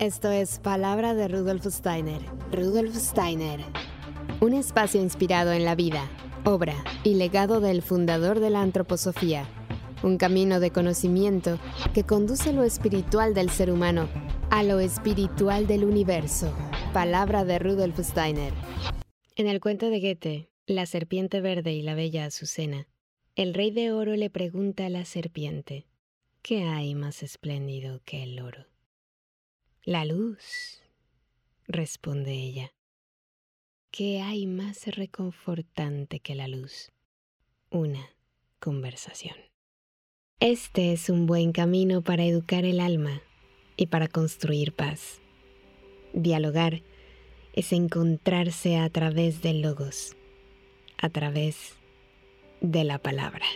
Esto es Palabra de Rudolf Steiner. Rudolf Steiner. Un espacio inspirado en la vida, obra y legado del fundador de la antroposofía. Un camino de conocimiento que conduce lo espiritual del ser humano a lo espiritual del universo. Palabra de Rudolf Steiner. En el cuento de Goethe, La serpiente verde y la bella Azucena, el rey de oro le pregunta a la serpiente, ¿qué hay más espléndido que el oro? La luz, responde ella. ¿Qué hay más reconfortante que la luz? Una conversación. Este es un buen camino para educar el alma y para construir paz. Dialogar es encontrarse a través del logos, a través de la palabra.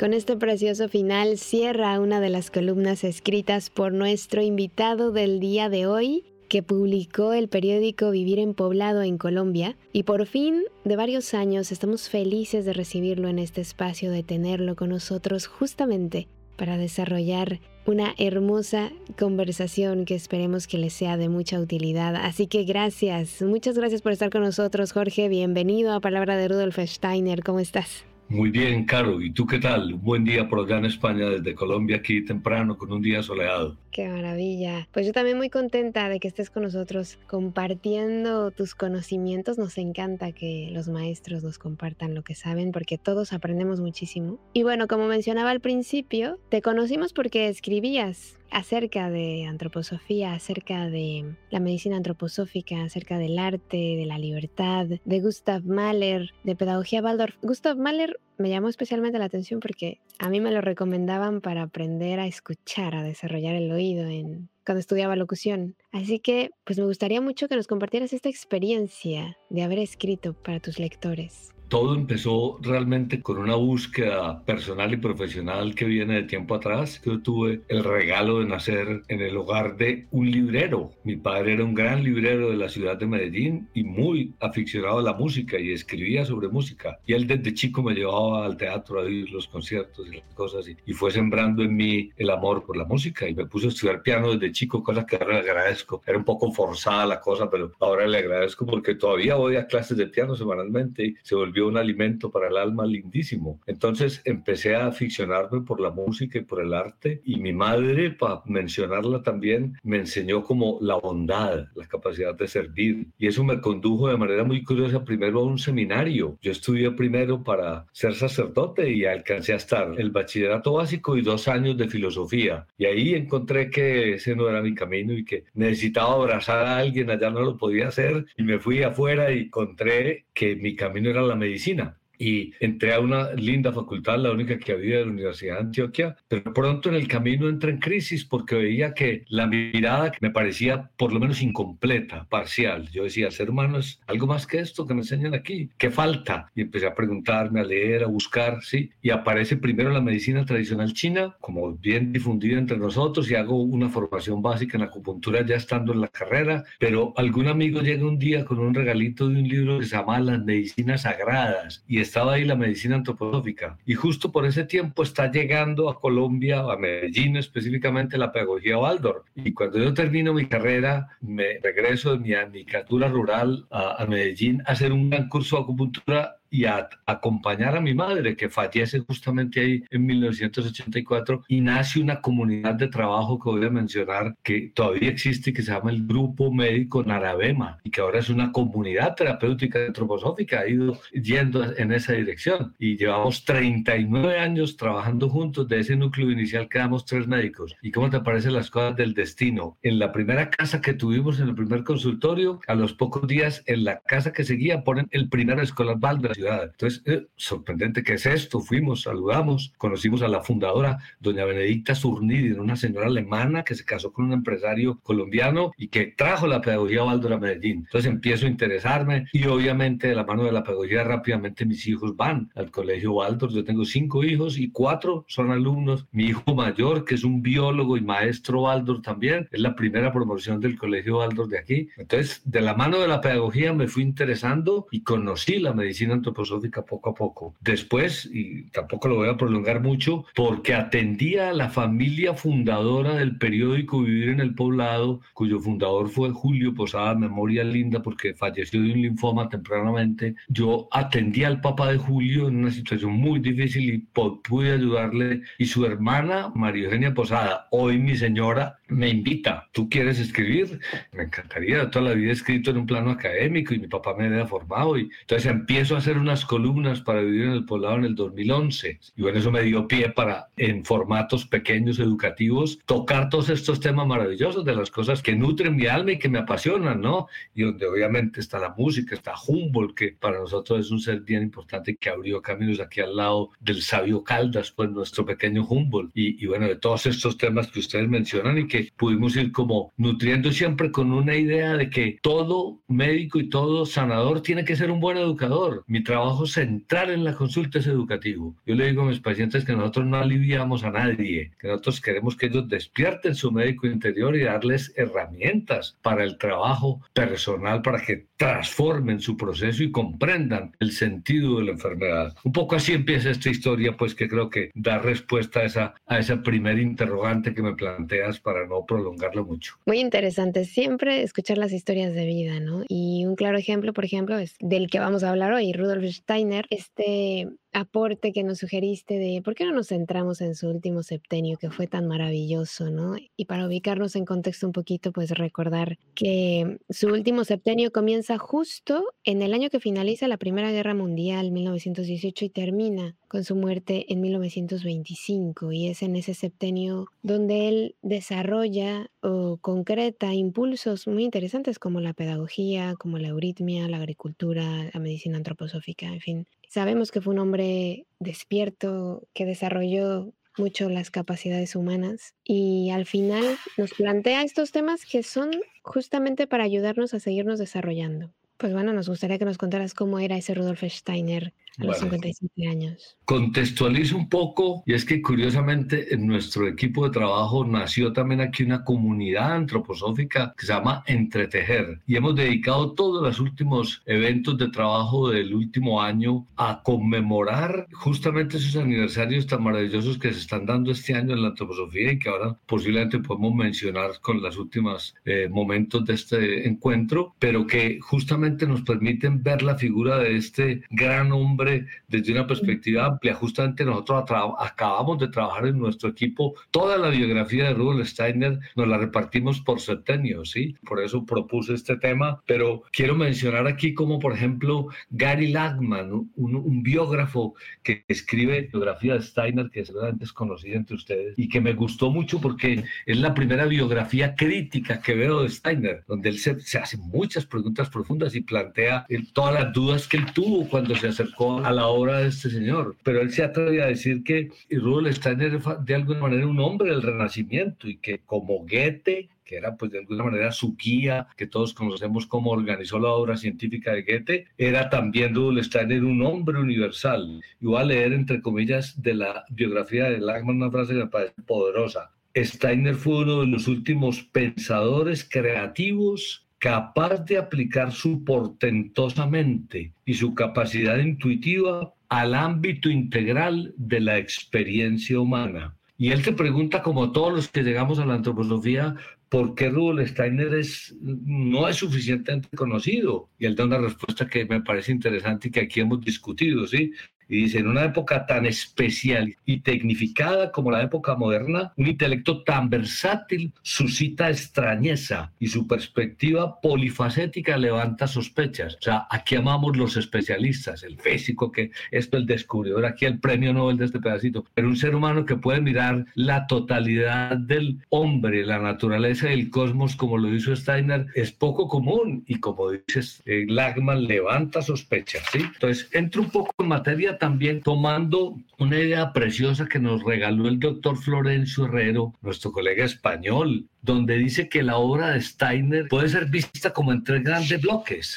Con este precioso final cierra una de las columnas escritas por nuestro invitado del día de hoy, que publicó el periódico Vivir en Poblado en Colombia. Y por fin, de varios años, estamos felices de recibirlo en este espacio, de tenerlo con nosotros justamente para desarrollar una hermosa conversación que esperemos que les sea de mucha utilidad. Así que gracias, muchas gracias por estar con nosotros, Jorge. Bienvenido a Palabra de Rudolf Steiner. ¿Cómo estás? Muy bien, Caro. ¿Y tú qué tal? Un buen día por allá en España, desde Colombia, aquí temprano, con un día soleado. Qué maravilla. Pues yo también muy contenta de que estés con nosotros compartiendo tus conocimientos. Nos encanta que los maestros nos compartan lo que saben porque todos aprendemos muchísimo. Y bueno, como mencionaba al principio, te conocimos porque escribías acerca de antroposofía, acerca de la medicina antroposófica, acerca del arte, de la libertad, de Gustav Mahler, de pedagogía Waldorf. Gustav Mahler me llamó especialmente la atención porque a mí me lo recomendaban para aprender a escuchar, a desarrollar el oído en cuando estudiaba locución. Así que, pues me gustaría mucho que nos compartieras esta experiencia de haber escrito para tus lectores. Todo empezó realmente con una búsqueda personal y profesional que viene de tiempo atrás. Yo tuve el regalo de nacer en el hogar de un librero. Mi padre era un gran librero de la ciudad de Medellín y muy aficionado a la música y escribía sobre música. Y él desde chico me llevaba al teatro a oír los conciertos y las cosas y, y fue sembrando en mí el amor por la música y me puso a estudiar piano desde chico, cosa que ahora le agradezco. Era un poco forzada la cosa, pero ahora le agradezco porque todavía voy a clases de piano semanalmente y se volvió un alimento para el alma lindísimo. Entonces empecé a aficionarme por la música y por el arte y mi madre, para mencionarla también, me enseñó como la bondad, la capacidad de servir y eso me condujo de manera muy curiosa primero a un seminario. Yo estudié primero para ser sacerdote y alcancé a estar el bachillerato básico y dos años de filosofía y ahí encontré que ese no era mi camino y que necesitaba abrazar a alguien, allá no lo podía hacer y me fui afuera y encontré que mi camino era la medicina y entré a una linda facultad, la única que había de la Universidad de Antioquia, pero pronto en el camino entré en crisis porque veía que la mirada me parecía por lo menos incompleta, parcial. Yo decía, ser humano es algo más que esto que me enseñan aquí, ¿qué falta? Y empecé a preguntarme, a leer, a buscar, ¿sí? Y aparece primero la medicina tradicional china, como bien difundida entre nosotros, y hago una formación básica en acupuntura ya estando en la carrera, pero algún amigo llega un día con un regalito de un libro que se llama Las Medicinas Sagradas, y estaba ahí la medicina antroposófica. Y justo por ese tiempo está llegando a Colombia, a Medellín específicamente, la pedagogía Waldorf. Y cuando yo termino mi carrera, me regreso de mi anicatura rural a, a Medellín a hacer un gran curso de acupuntura y a acompañar a mi madre, que fallece justamente ahí en 1984, y nace una comunidad de trabajo que voy a mencionar que todavía existe, que se llama el Grupo Médico Narabema, y que ahora es una comunidad terapéutica antroposófica, ha ido yendo en esa dirección. Y llevamos 39 años trabajando juntos, de ese núcleo inicial quedamos tres médicos. ¿Y cómo te parecen las cosas del destino? En la primera casa que tuvimos, en el primer consultorio, a los pocos días, en la casa que seguía, ponen el primer escolar Valder entonces, eh, sorprendente que es esto. Fuimos, saludamos, conocimos a la fundadora, doña Benedicta Zurnidi, una señora alemana que se casó con un empresario colombiano y que trajo la pedagogía Waldorf a Medellín. Entonces empiezo a interesarme y obviamente de la mano de la pedagogía rápidamente mis hijos van al colegio Waldorf. Yo tengo cinco hijos y cuatro son alumnos. Mi hijo mayor, que es un biólogo y maestro Waldorf también, es la primera promoción del colegio Waldorf de aquí. Entonces, de la mano de la pedagogía me fui interesando y conocí la medicina antroposófica poco a poco. Después, y tampoco lo voy a prolongar mucho, porque atendía a la familia fundadora del periódico Vivir en el Poblado, cuyo fundador fue Julio Posada, memoria linda, porque falleció de un linfoma tempranamente. Yo atendía al papá de Julio en una situación muy difícil y pude ayudarle. Y su hermana, María Eugenia Posada, hoy mi señora, me invita. ¿Tú quieres escribir? Me encantaría. Toda la vida he escrito en un plano académico y mi papá me había formado. Y entonces empiezo a hacer unas columnas para vivir en el poblado en el 2011. Y bueno, eso me dio pie para, en formatos pequeños, educativos, tocar todos estos temas maravillosos de las cosas que nutren mi alma y que me apasionan, ¿no? Y donde obviamente está la música, está Humboldt, que para nosotros es un ser bien importante que abrió caminos aquí al lado del sabio Caldas, pues nuestro pequeño Humboldt. Y, y bueno, de todos estos temas que ustedes mencionan y que pudimos ir como nutriendo siempre con una idea de que todo médico y todo sanador tiene que ser un buen educador. Mi trabajo central en la consulta es educativo. Yo le digo a mis pacientes que nosotros no aliviamos a nadie, que nosotros queremos que ellos despierten su médico interior y darles herramientas para el trabajo personal, para que transformen su proceso y comprendan el sentido de la enfermedad. Un poco así empieza esta historia, pues que creo que da respuesta a esa, a esa primer interrogante que me planteas para no prolongarlo mucho. Muy interesante siempre escuchar las historias de vida, ¿no? Y un claro ejemplo, por ejemplo, es del que vamos a hablar hoy, Rudolf Steiner, este aporte que nos sugeriste de por qué no nos centramos en su último septenio que fue tan maravilloso, ¿no? Y para ubicarnos en contexto un poquito, pues recordar que su último septenio comienza justo en el año que finaliza la Primera Guerra Mundial, 1918, y termina con su muerte en 1925. Y es en ese septenio donde él desarrolla o concreta impulsos muy interesantes como la pedagogía, como la euritmia, la agricultura, la medicina antroposófica, en fin, Sabemos que fue un hombre despierto, que desarrolló mucho las capacidades humanas y al final nos plantea estos temas que son justamente para ayudarnos a seguirnos desarrollando. Pues bueno, nos gustaría que nos contaras cómo era ese Rudolf Steiner a los 57 años. Contextualizo un poco, y es que curiosamente en nuestro equipo de trabajo nació también aquí una comunidad antroposófica que se llama Entretejer, y hemos dedicado todos los últimos eventos de trabajo del último año a conmemorar justamente esos aniversarios tan maravillosos que se están dando este año en la antroposofía y que ahora posiblemente podemos mencionar con los últimos eh, momentos de este encuentro, pero que justamente nos permiten ver la figura de este gran hombre desde una perspectiva amplia. Justamente nosotros acabamos de trabajar en nuestro equipo toda la biografía de Rudolf Steiner, nos la repartimos por septenios, ¿sí? Por eso propuse este tema, pero quiero mencionar aquí como, por ejemplo, Gary Lagman, un, un biógrafo que escribe biografía de Steiner, que seguramente es conocida entre ustedes, y que me gustó mucho porque es la primera biografía crítica que veo de Steiner, donde él se, se hace muchas preguntas profundas y plantea todas las dudas que él tuvo cuando se acercó a la obra de este señor. Pero él se atreve a decir que Rudolf Steiner de alguna manera un hombre del Renacimiento y que como Goethe que era pues de alguna manera su guía, que todos conocemos cómo organizó la obra científica de Goethe, era también Rudolf Steiner un hombre universal. Y voy a leer entre comillas de la biografía de Lagman una frase que me parece poderosa. Steiner fue uno de los últimos pensadores creativos capaz de aplicar su portentosa mente y su capacidad intuitiva al ámbito integral de la experiencia humana. Y él se pregunta, como todos los que llegamos a la antroposofía, ¿por qué Rudolf Steiner es, no es suficientemente conocido? Y él da una respuesta que me parece interesante y que aquí hemos discutido, ¿sí? Y dice, en una época tan especial y tecnificada como la época moderna, un intelecto tan versátil suscita extrañeza y su perspectiva polifacética levanta sospechas. O sea, aquí amamos los especialistas, el físico, que esto el descubridor, aquí el premio Nobel de este pedacito, pero un ser humano que puede mirar la totalidad del hombre, la naturaleza del cosmos, como lo hizo Steiner, es poco común y como dices, eh, Lagman levanta sospechas. ¿sí? Entonces, entro un poco en materia también tomando una idea preciosa que nos regaló el doctor Florencio Herrero, nuestro colega español, donde dice que la obra de Steiner puede ser vista como en tres grandes bloques.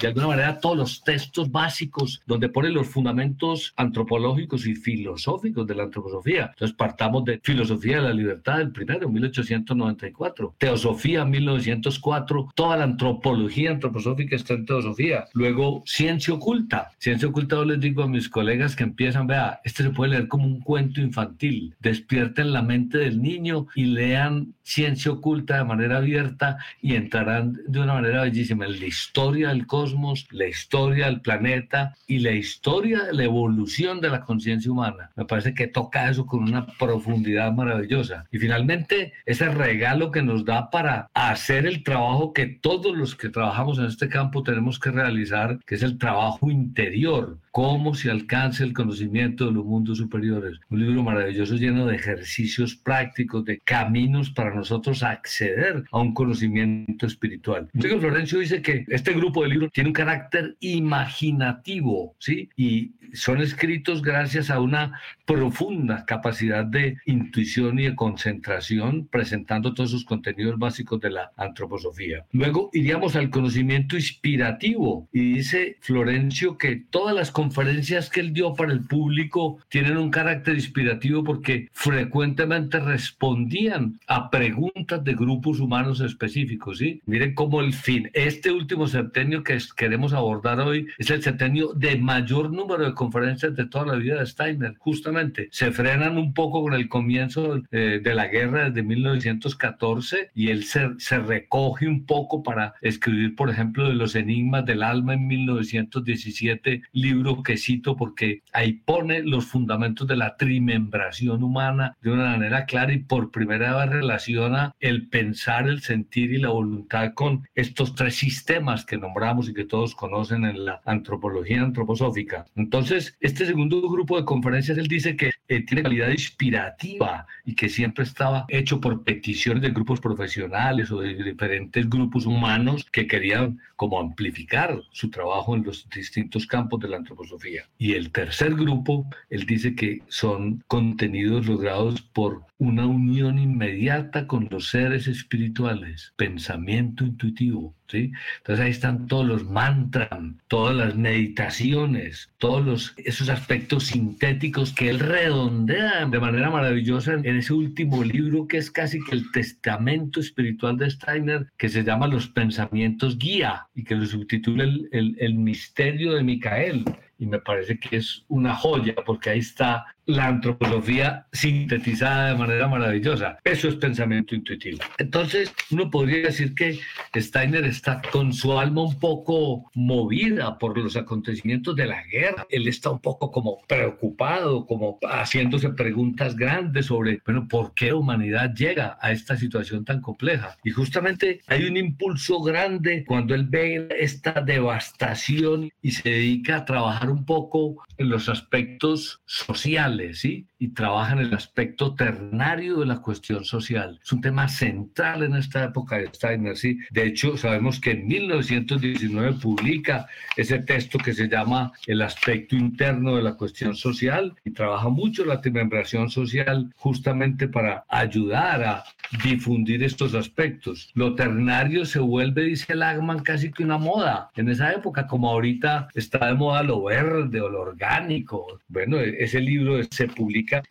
De alguna manera, todos los textos básicos donde pone los fundamentos antropológicos y filosóficos de la antroposofía. Entonces, partamos de Filosofía de la Libertad, el primero, 1894. Teosofía, 1904. Toda la antropología antroposófica está en Teosofía. Luego, Ciencia Oculta. Ciencia Oculta, yo les digo a mis colegas que empiezan, vea, este se puede leer como un cuento infantil. Despierten la mente del niño y lean Ciencia oculta de manera abierta y entrarán de una manera bellísima en la historia del cosmos, la historia del planeta y la historia de la evolución de la conciencia humana. Me parece que toca eso con una profundidad maravillosa. Y finalmente, ese regalo que nos da para hacer el trabajo que todos los que trabajamos en este campo tenemos que realizar, que es el trabajo interior, cómo se alcanza el conocimiento de los mundos superiores. Un libro maravilloso lleno de ejercicios prácticos, de caminos para nosotros acceder a un conocimiento espiritual. Entonces Florencio dice que este grupo de libros tiene un carácter imaginativo, ¿sí? Y son escritos gracias a una profunda capacidad de intuición y de concentración, presentando todos sus contenidos básicos de la antroposofía. Luego iríamos al conocimiento inspirativo y dice Florencio que todas las conferencias que él dio para el público tienen un carácter inspirativo porque frecuentemente respondían a preguntas de grupos humanos específicos, ¿sí? Miren cómo el fin, este último septenio que queremos abordar hoy es el septenio de mayor número de conferencias de toda la vida de Steiner, justamente. Se frenan un poco con el comienzo eh, de la guerra desde 1914 y él se, se recoge un poco para escribir, por ejemplo, de los enigmas del alma en 1917, libro que cito porque ahí pone los fundamentos de la trimembración humana de una manera clara y por primera vez relaciona el pensar, el sentir y la voluntad con estos tres sistemas que nombramos y que todos conocen en la antropología antroposófica. Entonces, este segundo grupo de conferencias, él dice que eh, tiene calidad inspirativa y que siempre estaba hecho por peticiones de grupos profesionales o de diferentes grupos humanos que querían como amplificar su trabajo en los distintos campos de la antroposofía. Y el tercer grupo, él dice que son contenidos logrados por una unión inmediata con los seres espirituales, pensamiento intuitivo, ¿sí? Entonces ahí están todos los mantras, todas las meditaciones, todos esos aspectos sintéticos que él redondea de manera maravillosa en, ese último libro que es casi que el testamento espiritual de Steiner, que se llama Los pensamientos guía y que lo subtitula el, el misterio de Micael y me parece que es una joya porque ahí está la antroposofía sintetizada de manera maravillosa. Eso es pensamiento intuitivo. Entonces, uno podría decir que Steiner está con su alma un poco movida por los acontecimientos de la guerra. Él está un poco como preocupado, como haciéndose preguntas grandes sobre, bueno, ¿por qué humanidad llega a esta situación tan compleja? Y justamente hay un impulso grande cuando él ve esta devastación y se dedica a trabajar un poco en los aspectos sociales, ¿sí? Y el aspecto ternario de la cuestión social. Es un tema central en esta época de Steiner, ¿sí? De hecho, sabemos que en 1919 publica ese texto que se llama El aspecto interno de la cuestión social y trabaja mucho la membración social justamente para ayudar a difundir estos aspectos. Lo ternario se vuelve, dice Lagman, casi que una moda en esa época, como ahorita está de moda lo verde o lo orgánico. Bueno, ese libro se publica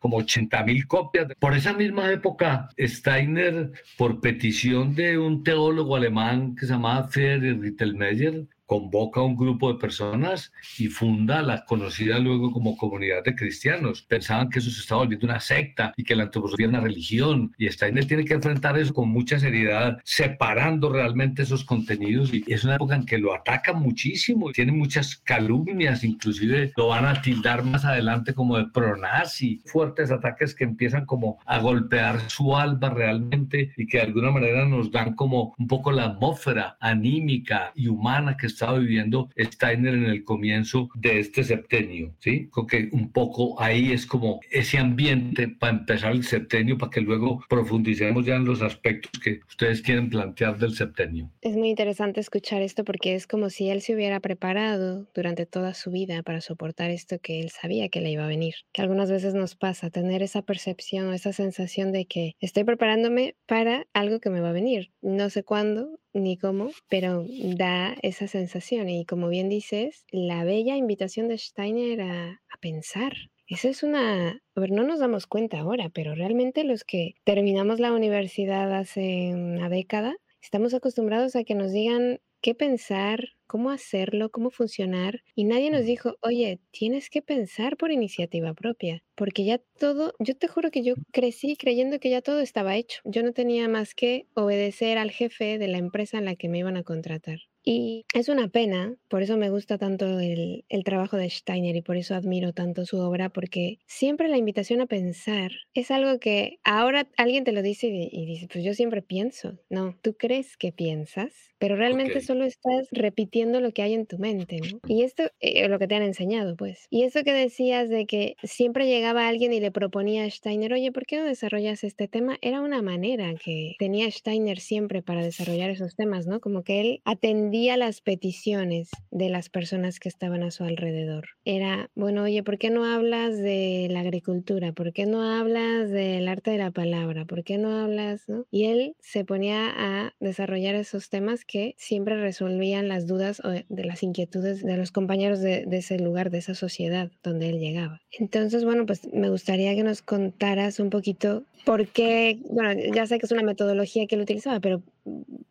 como 80 mil copias. Por esa misma época, Steiner, por petición de un teólogo alemán que se llamaba Friedrich Rittelmeyer, convoca a un grupo de personas y funda la conocida luego como comunidad de cristianos. Pensaban que eso se estaba volviendo una secta y que la antroposofía era una religión. Y Steiner tiene que enfrentar eso con mucha seriedad, separando realmente esos contenidos. Y es una época en que lo ataca muchísimo, tiene muchas calumnias, inclusive lo van a tildar más adelante como de pronazi, fuertes ataques que empiezan como a golpear su alma realmente y que de alguna manera nos dan como un poco la atmósfera anímica y humana que estaba viviendo Steiner en el comienzo de este septenio, ¿sí? Porque un poco ahí es como ese ambiente para empezar el septenio, para que luego profundicemos ya en los aspectos que ustedes quieren plantear del septenio. Es muy interesante escuchar esto porque es como si él se hubiera preparado durante toda su vida para soportar esto que él sabía que le iba a venir. Que algunas veces nos pasa tener esa percepción o esa sensación de que estoy preparándome para algo que me va a venir. No sé cuándo, ni cómo, pero da esa sensación. Y como bien dices, la bella invitación de Steiner a, pensar. Eso es una, a ver, no nos damos cuenta ahora, pero realmente los que terminamos la universidad hace una década, estamos acostumbrados a que nos digan qué pensar, cómo hacerlo, cómo funcionar. Y nadie nos dijo, oye, tienes que pensar por iniciativa propia, porque ya todo, yo te juro que yo crecí creyendo que ya todo estaba hecho. Yo no tenía más que obedecer al jefe de la empresa en la que me iban a contratar. Y es una pena, por eso me gusta tanto el, trabajo de Steiner y por eso admiro tanto su obra, porque siempre la invitación a pensar es algo que ahora alguien te lo dice y, dice, pues yo siempre pienso. No, tú crees que piensas, pero realmente solo estás repitiendo lo que hay en tu mente, ¿no? Y esto es eh, lo que te han enseñado, pues. Y eso que decías de que siempre llegaba alguien y le proponía a Steiner, oye, ¿por qué no desarrollas este tema? Era una manera que tenía Steiner siempre para desarrollar esos temas, ¿no? Como que él atendía las peticiones de las personas que estaban a su alrededor. Era, bueno, oye, ¿por qué no hablas de la agricultura? ¿Por qué no hablas del arte de la palabra? ¿Por qué no hablas? Y él se ponía a desarrollar esos temas que siempre resolvían las dudas o de las inquietudes de los compañeros de, de ese lugar, de esa sociedad donde él llegaba. Entonces, bueno, pues me gustaría que nos contaras un poquito por qué, bueno, ya sé que es una metodología que él utilizaba, pero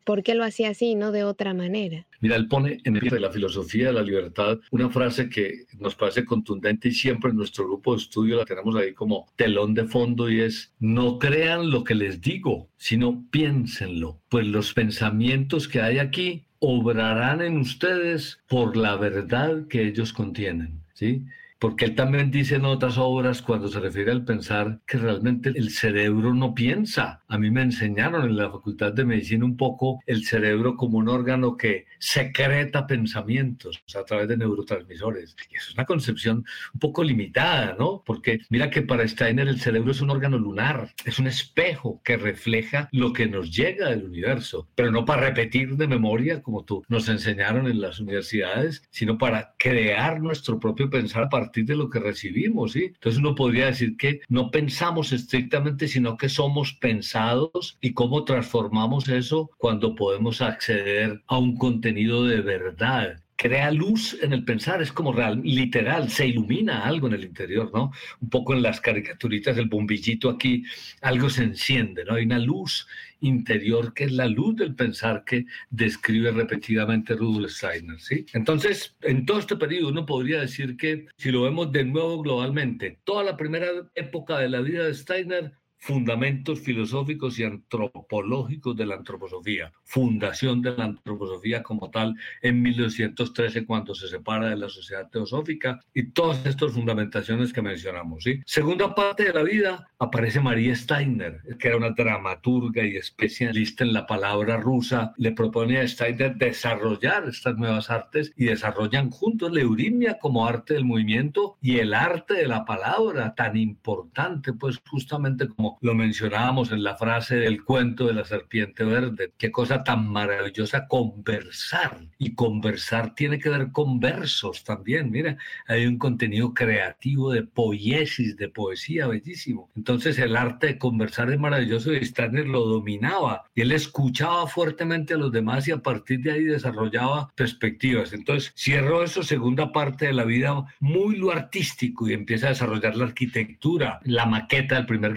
¿por qué lo hacía así y no de otra manera? Mira, él pone en el de la filosofía de la libertad una frase que nos parece contundente y siempre en nuestro grupo de estudio la tenemos ahí como telón de fondo y es, no crean lo que les digo, sino piénsenlo, pues los pensamientos que hay aquí obrarán en ustedes por la verdad que ellos contienen. ¿Sí? porque él también dice en otras obras cuando se refiere al pensar que realmente el cerebro no piensa. A mí me enseñaron en la Facultad de Medicina un poco el cerebro como un órgano que secreta pensamientos a través de neurotransmisores. Y eso es una concepción un poco limitada, ¿no? Porque mira que para Steiner el cerebro es un órgano lunar, es un espejo que refleja lo que nos llega del universo, pero no para repetir de memoria como tú nos enseñaron en las universidades, sino para crear nuestro propio pensar para de lo que recibimos, ¿sí? Entonces uno podría decir que no pensamos estrictamente, sino que somos y cómo transformamos eso cuando podemos acceder a un contenido de verdad crea luz en el pensar, es como real, literal, se ilumina algo en el interior, ¿no? Un poco en las caricaturitas, el bombillito aquí, algo se enciende, ¿no? Hay una luz interior que es la luz del pensar que describe repetidamente Rudolf Steiner, ¿sí? Entonces, en todo este periodo uno podría decir que, si lo vemos de nuevo globalmente, toda la primera época de la vida de Steiner Fundamentos filosóficos y antropológicos de la antroposofía, fundación de la antroposofía como tal en 1913 cuando se separa de la sociedad teosófica y todas estas fundamentaciones que mencionamos. ¿sí? Segunda parte de la vida aparece María Steiner, que era una dramaturga y especialista en la palabra rusa. Le propone a Steiner desarrollar estas nuevas artes y desarrollan juntos la eurimia como arte del movimiento y el arte de la palabra, tan importante pues justamente como lo mencionábamos en la frase del cuento de la serpiente verde. Qué cosa tan maravillosa conversar. Y conversar tiene que ver con versos también. Mira, hay un contenido creativo de poiesis, de poesía bellísimo. Entonces el arte de conversar es maravilloso y Steiner lo dominaba. Y él escuchaba fuertemente a los demás y a partir de ahí desarrollaba perspectivas. Entonces cierro eso, segunda parte de la vida, muy lo artístico y empieza a desarrollar la arquitectura, la maqueta del primer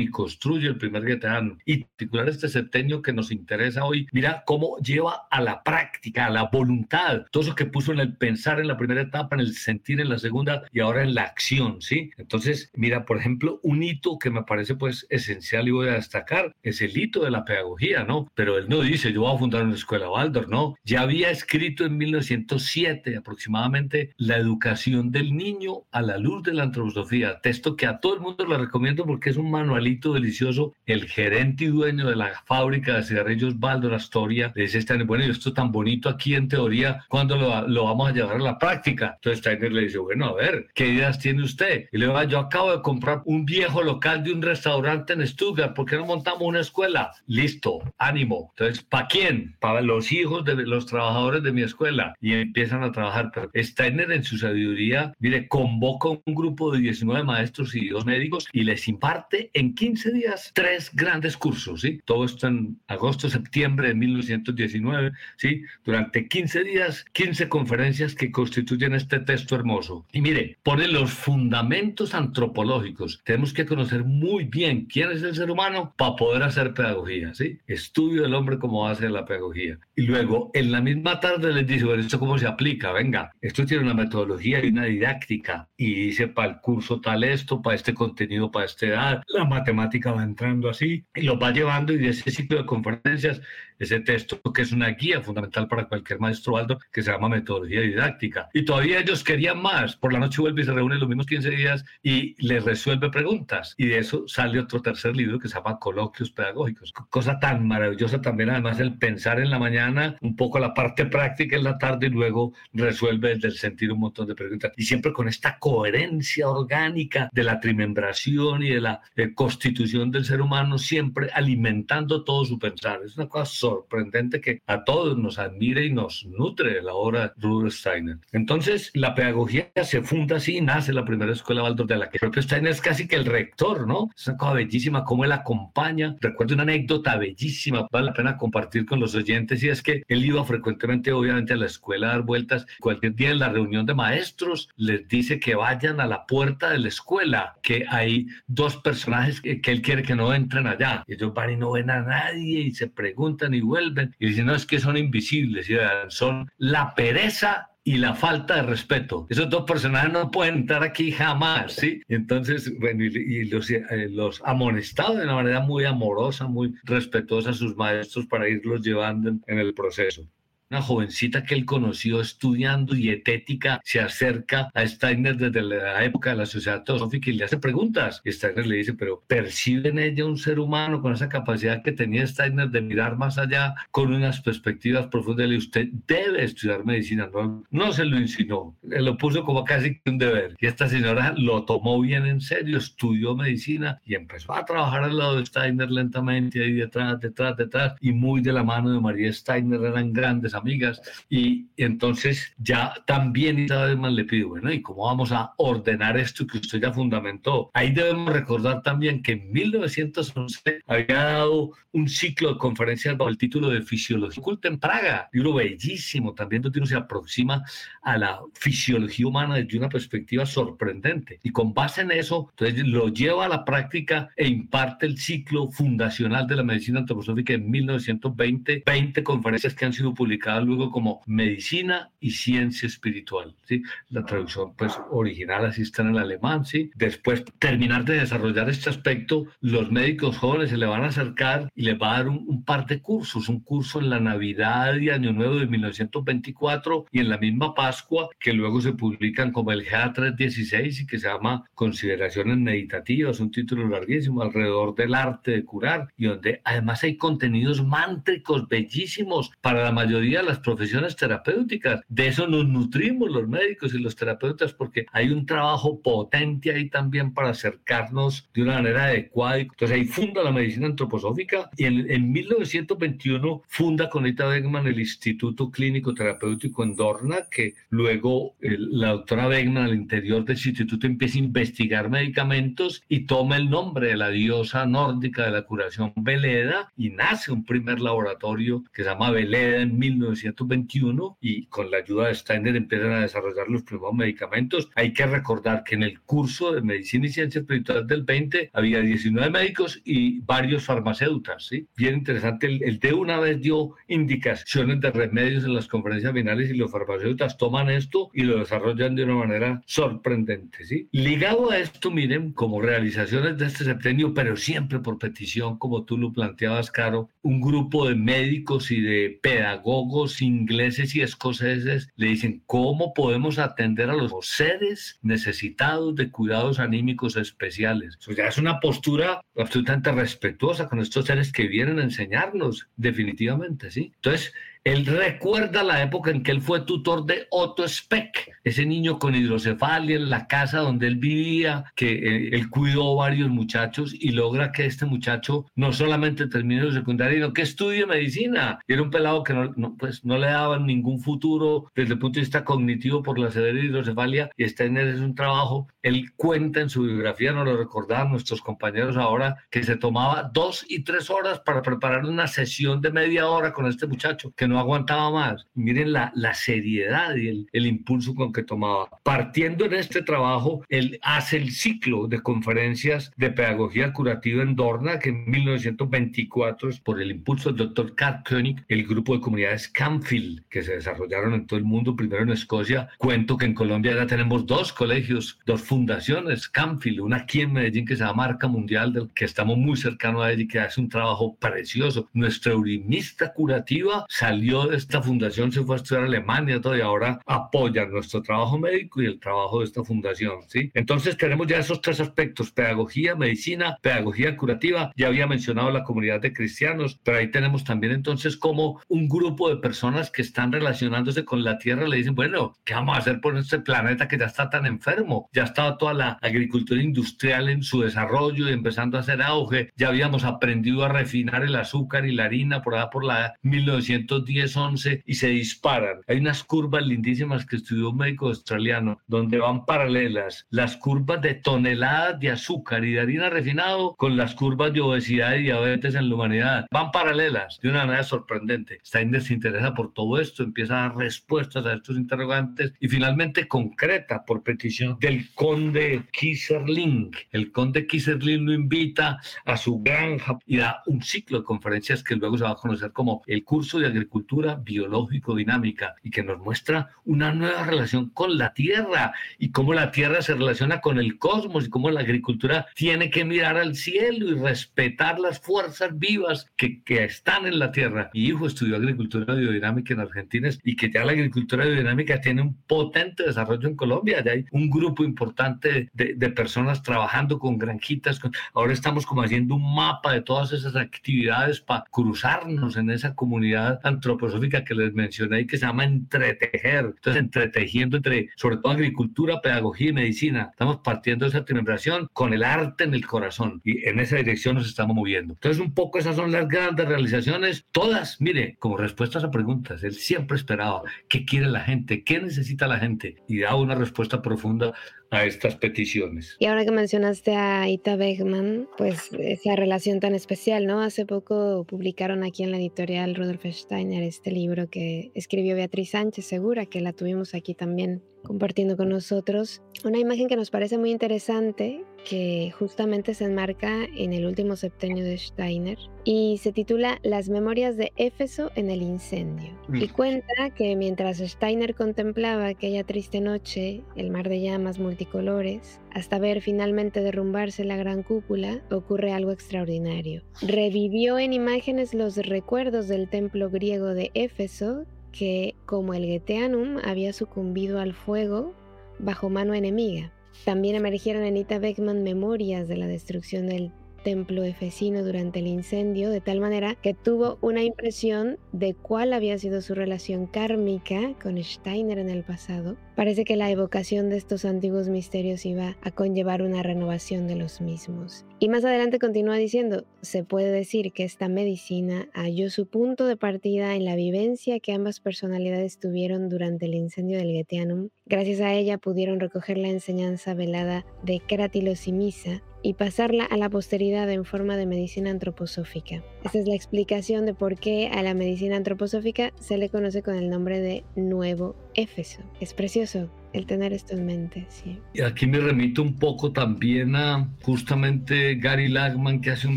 Y construye el primer Goetheano. Y particular este septenio que nos interesa hoy, mira cómo lleva a la práctica, a la voluntad, todo eso que puso en el pensar en la primera etapa, en el sentir en la segunda y ahora en la acción, ¿sí? Entonces, mira, por ejemplo, un hito que me parece pues esencial y voy a destacar es el hito de la pedagogía, ¿no? Pero él no dice, yo voy a fundar una escuela Waldorf, ¿no? Ya había escrito en 1907 aproximadamente La educación del niño a la luz de la antroposofía, texto que a todo el mundo le recomiendo porque es un manual delicioso, el gerente y dueño de la fábrica de cigarrillos Baldo Astoria le dice a Steiner, bueno, esto tan bonito aquí en teoría, ¿cuándo lo, lo, vamos a llevar a la práctica? Entonces Steiner le dice, bueno, a ver, ¿qué ideas tiene usted? Y le va, yo acabo de comprar un viejo local de un restaurante en Stuttgart, ¿por qué no montamos una escuela? Listo, ánimo. Entonces, ¿para quién? Para los hijos de los trabajadores de mi escuela. Y empiezan a trabajar. Pero Steiner en su sabiduría, mire, convoca un grupo de 19 maestros y dos médicos y les imparte en 15 días tres grandes cursos, ¿sí? Todo esto en agosto, septiembre de 1919, ¿sí? Durante 15 días, 15 conferencias que constituyen este texto hermoso. Y mire, pone los fundamentos antropológicos. Tenemos que conocer muy bien quién es el ser humano para poder hacer pedagogía, ¿sí? Estudio del hombre como hace la pedagogía. Y luego, en la misma tarde les dice, bueno, ¿esto cómo se aplica? Venga, esto tiene una metodología y una didáctica. Y dice, para el curso tal esto, para este contenido, para esta edad. La matemática va entrando así y lo va llevando y de ese ciclo de conferencias ese texto que es una guía fundamental para cualquier maestro Aldo que se llama metodología didáctica. Y todavía ellos querían más. Por la noche vuelve y se reúne los mismos 15 días y les resuelve preguntas. Y de eso sale otro tercer libro que se llama Coloquios Pedagógicos. Cosa tan maravillosa también, además, el pensar en la mañana, un poco la parte práctica en la tarde y luego resuelve desde el sentir un montón de preguntas. Y siempre con esta coherencia orgánica de la trimembración y de la eh, constitución del ser humano, siempre alimentando todo su pensar. Es una cosa sorprendente que a todos nos admire y nos nutre la obra de Rudolf Steiner. Entonces, la pedagogía se funda así, nace la primera escuela Waldorf de la que el propio Steiner es casi que el rector, ¿no? Es una cosa bellísima cómo él acompaña. Recuerdo una anécdota bellísima, vale la pena compartir con los oyentes, y es que él iba frecuentemente, obviamente, a la escuela a dar vueltas. Cualquier día en la reunión de maestros les dice que vayan a la puerta de la escuela, que hay dos personajes que, que él quiere que no entren allá. Y ellos van y no ven a nadie y se preguntan y vuelven y dicen, no, es que son invisibles, son la pereza y la falta de respeto. Esos dos personajes no pueden entrar aquí jamás, ¿sí? Entonces, bueno, y, los, eh, los de una manera muy amorosa, muy respetuosa a sus maestros para irlos llevando en el proceso una jovencita que él conoció estudiando dietética, se acerca a Steiner desde la época de la sociedad teosófica y le hace preguntas. Y Steiner le dice, pero ¿percibe en ella un ser humano con esa capacidad que tenía Steiner de mirar más allá con unas perspectivas profundas? Y usted debe estudiar medicina. No, no se lo insinuó, lo puso como casi un deber. Y esta señora lo tomó bien en serio, estudió medicina y empezó a trabajar al lado de Steiner lentamente, ahí detrás, detrás, detrás, y muy de la mano de María Steiner eran grandes amigas y entonces ya también cada vez más le pido, bueno, ¿y cómo vamos a ordenar esto que usted ya fundamentó? Ahí debemos recordar también que en 1911 había dado un ciclo de conferencias bajo el título de Fisiología Oculta en Praga, libro bellísimo, también donde uno se aproxima a la fisiología humana desde una perspectiva sorprendente. Y con base en eso, entonces lo lleva a la práctica e imparte el ciclo fundacional de la medicina antroposófica en 1920, 20 conferencias que han sido publicadas luego como medicina y ciencia espiritual. ¿sí? La traducción pues original así está en el alemán. ¿sí? Después terminar de desarrollar este aspecto, los médicos jóvenes se le van a acercar y les va a dar un, par de cursos, un curso en la Navidad y Año Nuevo de 1924 y en la misma Pascua que luego se publican como el GA 316 y que se llama Consideraciones Meditativas, un título larguísimo alrededor del arte de curar y donde además hay contenidos mántricos bellísimos para la mayoría las profesiones terapéuticas. De eso nos nutrimos los médicos y los terapeutas porque hay un trabajo potente ahí también para acercarnos de una manera adecuada. Entonces ahí funda la medicina antroposófica y en, en 1921 funda con Rita Beckman el Instituto Clínico Terapéutico en Dorna, que luego la doctora Beckman al interior del instituto empieza a investigar medicamentos y toma el nombre de la diosa nórdica de la curación Veleda y nace un primer laboratorio que se llama Veleda en 1921 1921 y con la ayuda de Steiner empiezan a desarrollar los primeros medicamentos. Hay que recordar que en el curso de Medicina y Ciencias Espirituales del 20 había 19 médicos y varios farmacéuticos. ¿sí? Bien interesante, el, de una vez dio indicaciones de remedios en las conferencias finales y los farmacéuticos toman esto y lo desarrollan de una manera sorprendente. ¿sí? Ligado a esto, miren, como realizaciones de este septenio, pero siempre por petición, como tú lo planteabas, Caro, un grupo de médicos y de pedagogos ingleses y escoceses le dicen cómo podemos atender a los seres necesitados de cuidados anímicos especiales. O sea, es una postura absolutamente respetuosa con estos seres que vienen a enseñarnos, definitivamente, ¿sí? Entonces, él recuerda la época en que él fue tutor de Otto Speck, ese niño con hidrocefalia en la casa donde él vivía, que eh, él cuidó varios muchachos y logra que este muchacho no solamente termine su secundaria, sino que estudie medicina. Y era un pelado que no, pues, no le daban ningún futuro desde el punto de vista cognitivo por la severa hidrocefalia y está en es un trabajo. Él cuenta en su biografía, nos lo recordaban nuestros compañeros ahora, que se tomaba dos y tres horas para preparar una sesión de media hora con este muchacho, que no aguantaba más. Miren la, la seriedad y el, el, impulso con que tomaba. Partiendo en este trabajo, él hace el ciclo de conferencias de pedagogía curativa en Dorna, que en 1924, por el impulso del doctor Karl Koenig, el grupo de comunidades Camfield, que se desarrollaron en todo el mundo, primero en Escocia, cuento que en Colombia ya tenemos dos colegios, dos fundaciones, Camfield, una aquí en Medellín que se llama Marca Mundial, del que estamos muy cercanos a ella y que hace un trabajo precioso. Nuestra urinista curativa salió de esta fundación, se fue a estudiar a Alemania todo, y ahora apoya nuestro trabajo médico y el trabajo de esta fundación. ¿sí? Entonces tenemos ya esos tres aspectos, pedagogía, medicina, pedagogía curativa. Ya había mencionado la comunidad de cristianos, pero ahí tenemos también entonces como un grupo de personas que están relacionándose con la tierra, le dicen, bueno, ¿qué vamos a hacer por este planeta que ya está tan enfermo? Ya toda la agricultura industrial en su desarrollo y empezando a hacer auge. Ya habíamos aprendido a refinar el azúcar y la harina por allá por la 1910 10, 11 y se disparan. Hay unas curvas lindísimas que estudió un médico australiano donde van paralelas las curvas de toneladas de azúcar y de harina refinado con las curvas de obesidad y diabetes en la humanidad. Van paralelas de una manera sorprendente. Steiner se interesa por todo esto, empieza a dar respuestas a estos interrogantes y finalmente concreta por petición del conde Kisserling. El conde Kisserling lo invita a su granja y da un ciclo de conferencias que luego se va a conocer como el curso de agricultura cultura biológico-dinámica y que nos muestra una nueva relación con la tierra y cómo la tierra se relaciona con el cosmos y cómo la agricultura tiene que mirar al cielo y respetar las fuerzas vivas que, que están en la tierra. Mi hijo estudió agricultura biodinámica en Argentina y que ya la agricultura biodinámica tiene un potente desarrollo en Colombia. Ya hay un grupo importante de, de personas trabajando con granjitas. ahora estamos como haciendo un mapa de todas esas actividades para cruzarnos en esa comunidad antroposófica que les mencioné y que se llama entretejer. Entonces, entretejiendo entre, sobre todo, agricultura, pedagogía y medicina. Estamos partiendo de esa celebración con el arte en el corazón y en esa dirección nos estamos moviendo. Entonces, un poco esas son las grandes realizaciones, todas, mire, como respuestas a preguntas. Él siempre esperaba qué quiere la gente, qué necesita la gente y daba una respuesta profunda a estas peticiones. Y ahora que mencionaste a Ita Beckman, pues esa relación tan especial, ¿no? Hace poco publicaron aquí en la editorial Rudolf Steiner este libro que escribió Beatriz Sánchez Segura, que la tuvimos aquí también compartiendo con nosotros. Una imagen que nos parece muy interesante, que justamente se enmarca en el último septenio de Steiner y se titula Las memorias de Éfeso en el incendio. Y mm. cuenta que mientras Steiner contemplaba aquella triste noche, el mar de llamas multicolores, hasta ver finalmente derrumbarse la gran cúpula, ocurre algo extraordinario. Revivió en imágenes los recuerdos del templo griego de Éfeso que, como el Geteanum, había sucumbido al fuego bajo mano enemiga. También emergieron en Ita Beckman memorias de la destrucción del templo efesino durante el incendio, de tal manera que tuvo una impresión de cuál había sido su relación kármica con Steiner en el pasado. Parece que la evocación de estos antiguos misterios iba a conllevar una renovación de los mismos. Y más adelante continúa diciendo, se puede decir que esta medicina halló su punto de partida en la vivencia que ambas personalidades tuvieron durante el incendio del Getianum. Gracias a ella pudieron recoger la enseñanza velada de Cratilosimisa y pasarla a la posteridad en forma de medicina antroposófica. Esta es la explicación de por qué a la medicina antroposófica se le conoce con el nombre de Nuevo Éfeso. Es precioso el tener esto en mente, sí. Y aquí me remito un poco también a justamente Gary Lagman que hace un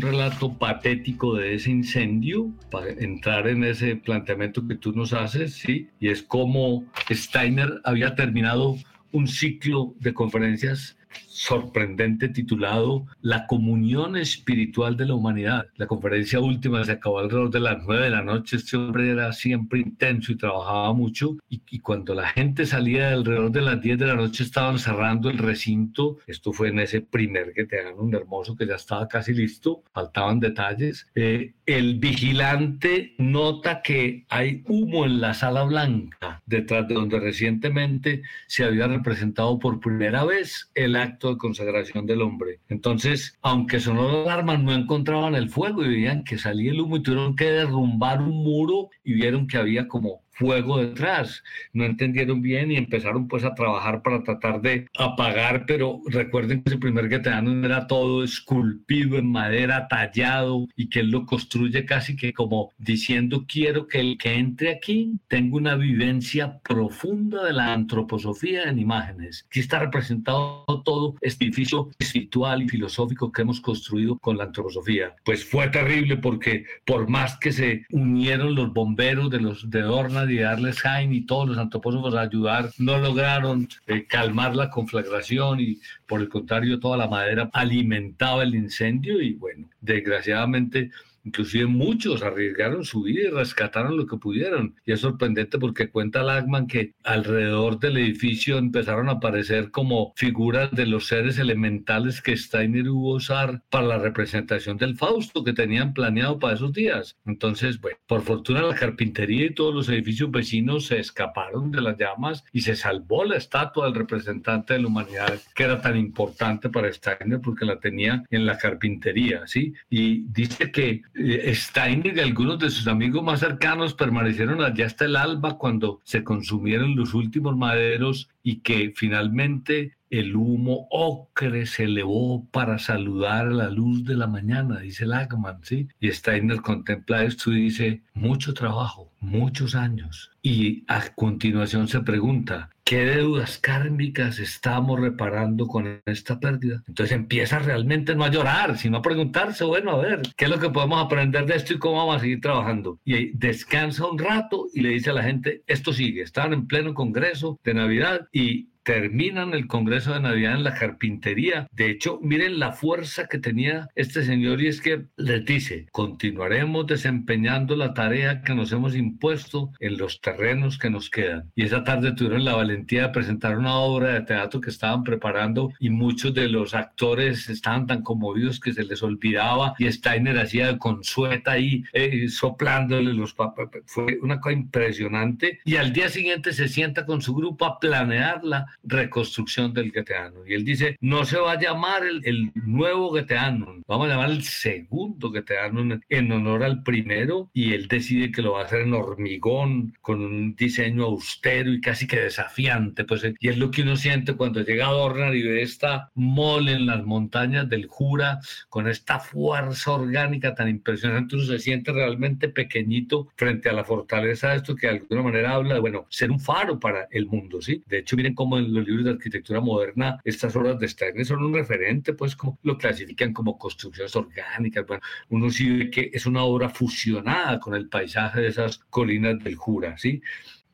relato patético de ese incendio para entrar en ese planteamiento que tú nos haces, sí, y es como Steiner había terminado un ciclo de conferencias sorprendente titulado La comunión espiritual de la humanidad. La conferencia última se acabó alrededor de las nueve de la noche. Este hombre era siempre intenso y trabajaba mucho. Y, y cuando la gente salía alrededor de las diez de la noche estaban cerrando el recinto. Esto fue en ese primer que te dan un hermoso que ya estaba casi listo. Faltaban detalles. Eh, el vigilante nota que hay humo en la sala blanca, detrás de donde recientemente se había representado por primera vez el acto de consagración del hombre. Entonces, aunque sonó la alarma, no encontraban el fuego y veían que salía el humo y tuvieron que derrumbar un muro y vieron que había como fuego detrás. No entendieron bien y empezaron pues a trabajar para tratar de apagar, pero recuerden que ese primer Geteano era todo esculpido en madera, tallado y que él lo construye casi que como diciendo quiero que el que entre aquí tenga una vivencia profunda de la antroposofía en imágenes. Aquí está representado todo este edificio espiritual y filosófico que hemos construido con la antroposofía. Pues fue terrible porque por más que se unieron los bomberos de los de Dorna y darles Jaime y todos los antropósofos a ayudar, no lograron eh, calmar la conflagración y por el contrario toda la madera alimentaba el incendio y bueno, desgraciadamente Inclusive muchos arriesgaron su vida y rescataron lo que pudieron. Y es sorprendente porque cuenta Lagman que alrededor del edificio empezaron a aparecer como figuras de los seres elementales que Steiner hubo usar para la representación del Fausto que tenían planeado para esos días. Entonces, bueno, por fortuna la carpintería y todos los edificios vecinos se escaparon de las llamas y se salvó la estatua del representante de la humanidad que era tan importante para Steiner porque la tenía en la carpintería, ¿sí? Y dice que Steiner y algunos de sus amigos más cercanos permanecieron allá hasta el alba cuando se consumieron los últimos maderos y que finalmente el humo ocre se elevó para saludar a la luz de la mañana, dice Lagman, ¿sí? Y Steiner contempla esto y dice, mucho trabajo, muchos años. Y a continuación se pregunta, ¿qué deudas kármicas estamos reparando con esta pérdida? Entonces empieza realmente no a llorar, sino a preguntarse, bueno, a ver, ¿qué es lo que podemos aprender de esto y cómo vamos a seguir trabajando? Y descansa un rato y le dice a la gente, esto sigue, están en pleno congreso de Navidad y terminan el Congreso de Navidad en la carpintería. De hecho, miren la fuerza que tenía este señor y es que les dice, continuaremos desempeñando la tarea que nos hemos impuesto en los terrenos que nos quedan. Y esa tarde tuvieron la valentía de presentar una obra de teatro que estaban preparando y muchos de los actores estaban tan conmovidos que se les olvidaba y Steiner hacía de consueta ahí eh, soplándole los papeles. Fue una cosa impresionante y al día siguiente se sienta con su grupo a planearla reconstrucción del Geteano. Y él dice, no se va a llamar el, nuevo Geteano, vamos a llamar el segundo Geteano en honor al primero y él decide que lo va a hacer en hormigón, con un diseño austero y casi que desafiante. Pues, y es lo que uno siente cuando llega a Dornar y ve esta mole en las montañas del Jura, con esta fuerza orgánica tan impresionante, uno se siente realmente pequeñito frente a la fortaleza de esto que de alguna manera habla de, bueno, ser un faro para el mundo, ¿sí? De hecho, miren cómo los libros de arquitectura moderna, estas obras de Steiner son un referente, pues como lo clasifican como construcciones orgánicas. Bueno, uno sí ve que es una obra fusionada con el paisaje de esas colinas del Jura, ¿sí?